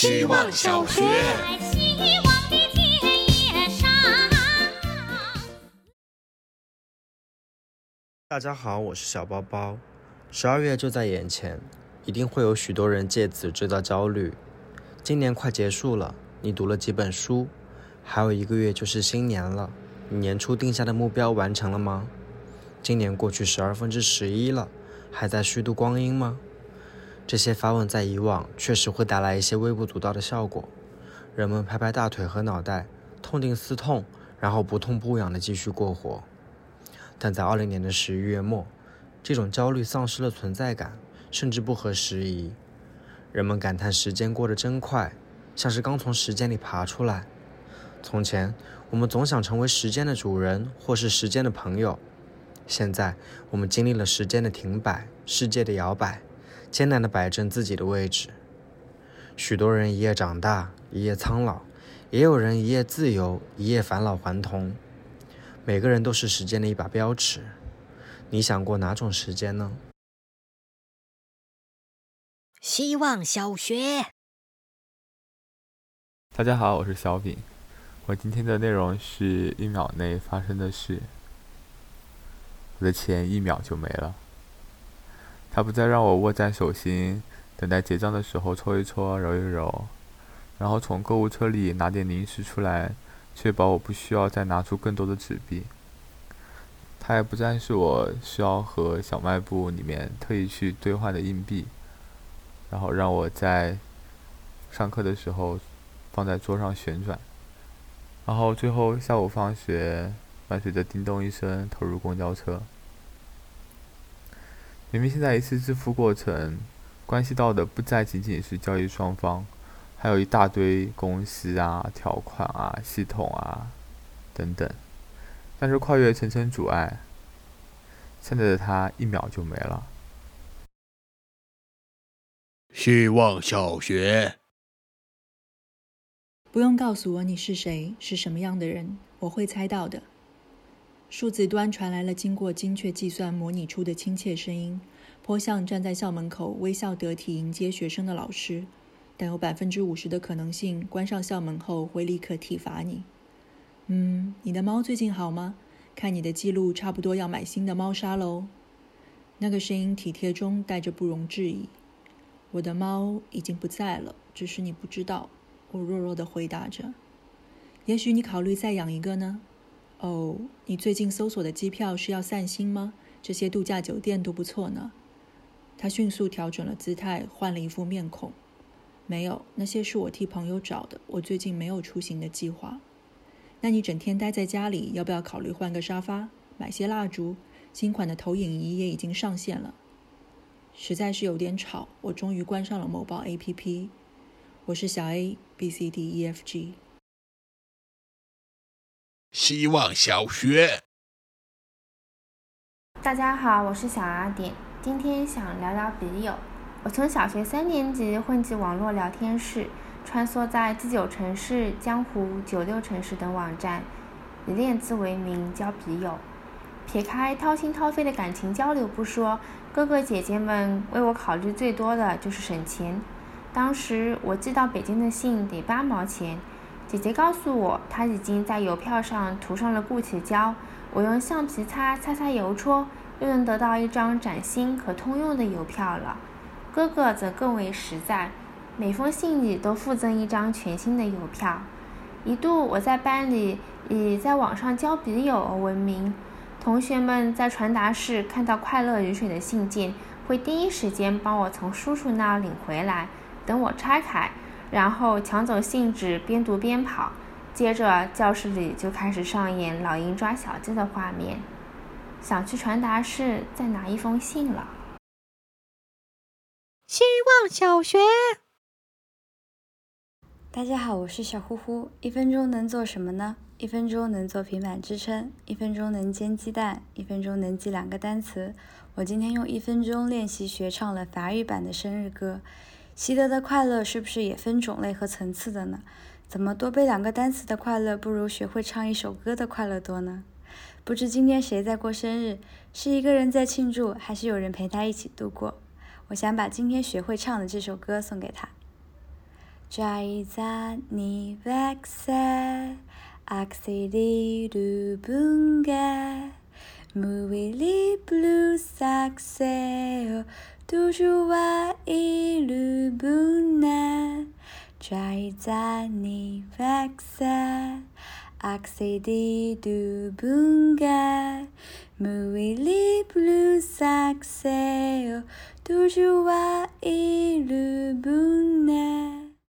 希望小学。大家好，我是小包包。十二月就在眼前，一定会有许多人借此制造焦虑。今年快结束了，你读了几本书？还有一个月就是新年了，你年初定下的目标完成了吗？今年过去十二分之十一了，还在虚度光阴吗？这些发问在以往确实会带来一些微不足道的效果，人们拍拍大腿和脑袋，痛定思痛，然后不痛不痒地继续过活。但在二零年的十一月末，这种焦虑丧失了存在感，甚至不合时宜。人们感叹时间过得真快，像是刚从时间里爬出来。从前，我们总想成为时间的主人，或是时间的朋友。现在，我们经历了时间的停摆，世界的摇摆，艰难地摆正自己的位置。许多人一夜长大，一夜苍老；也有人一夜自由，一夜返老还童。每个人都是时间的一把标尺。你想过哪种时间呢？希望小学。大家好，我是小饼。我今天的内容是一秒内发生的事。我的钱一秒就没了。他不再让我握在手心，等待结账的时候搓一搓、揉一揉，然后从购物车里拿点零食出来，确保我不需要再拿出更多的纸币。他也不再是我需要和小卖部里面特意去兑换的硬币，然后让我在上课的时候放在桌上旋转。然后最后下午放学，伴随着叮咚一声投入公交车。明明现在一次支付过程，关系到的不再仅仅是交易双方，还有一大堆公司啊、条款啊、系统啊等等，但是跨越层层阻碍，现在的他一秒就没了。希望小学。不用告诉我你是谁，是什么样的人，我会猜到的。数字端传来了经过精确计算模拟出的亲切声音，颇像站在校门口微笑得体迎接学生的老师，但有百分之五十的可能性，关上校门后会立刻体罚你。嗯，你的猫最近好吗？看你的记录，差不多要买新的猫砂喽。那个声音体贴中带着不容置疑。我的猫已经不在了，只是你不知道。我弱弱的回答着：“也许你考虑再养一个呢？哦，你最近搜索的机票是要散心吗？这些度假酒店都不错呢。”他迅速调整了姿态，换了一副面孔：“没有，那些是我替朋友找的。我最近没有出行的计划。那你整天待在家里，要不要考虑换个沙发，买些蜡烛？新款的投影仪也已经上线了。实在是有点吵，我终于关上了某宝 APP。我是小 A。” B C D E F G。希望小学。大家好，我是小阿点，今天想聊聊笔友。我从小学三年级混迹网络聊天室，穿梭在第九城市、江湖、九六城市等网站，以练字为名交笔友。撇开掏心掏肺的感情交流不说，哥哥姐姐们为我考虑最多的就是省钱。当时我寄到北京的信得八毛钱，姐姐告诉我她已经在邮票上涂上了固体胶，我用橡皮擦擦擦邮戳，又能得到一张崭新可通用的邮票了。哥哥则更为实在，每封信里都附赠一张全新的邮票。一度我在班里以在网上交笔友而闻名，同学们在传达室看到快乐雨水的信件，会第一时间帮我从叔叔那儿领回来。等我拆开，然后抢走信纸，边读边跑。接着教室里就开始上演老鹰抓小鸡的画面。想去传达室再拿一封信了。希望小学。大家好，我是小呼呼。一分钟能做什么呢？一分钟能做平板支撑，一分钟能煎鸡蛋，一分钟能记两个单词。我今天用一分钟练习学唱了法语版的生日歌。习得的快乐是不是也分种类和层次的呢？怎么多背两个单词的快乐不如学会唱一首歌的快乐多呢？不知今天谁在过生日，是一个人在庆祝，还是有人陪他一起度过。我想把今天学会唱的这首歌送给他。toujours はイルブナ在在你 vaxa accéder du bunga muili plus accès toujours à il buna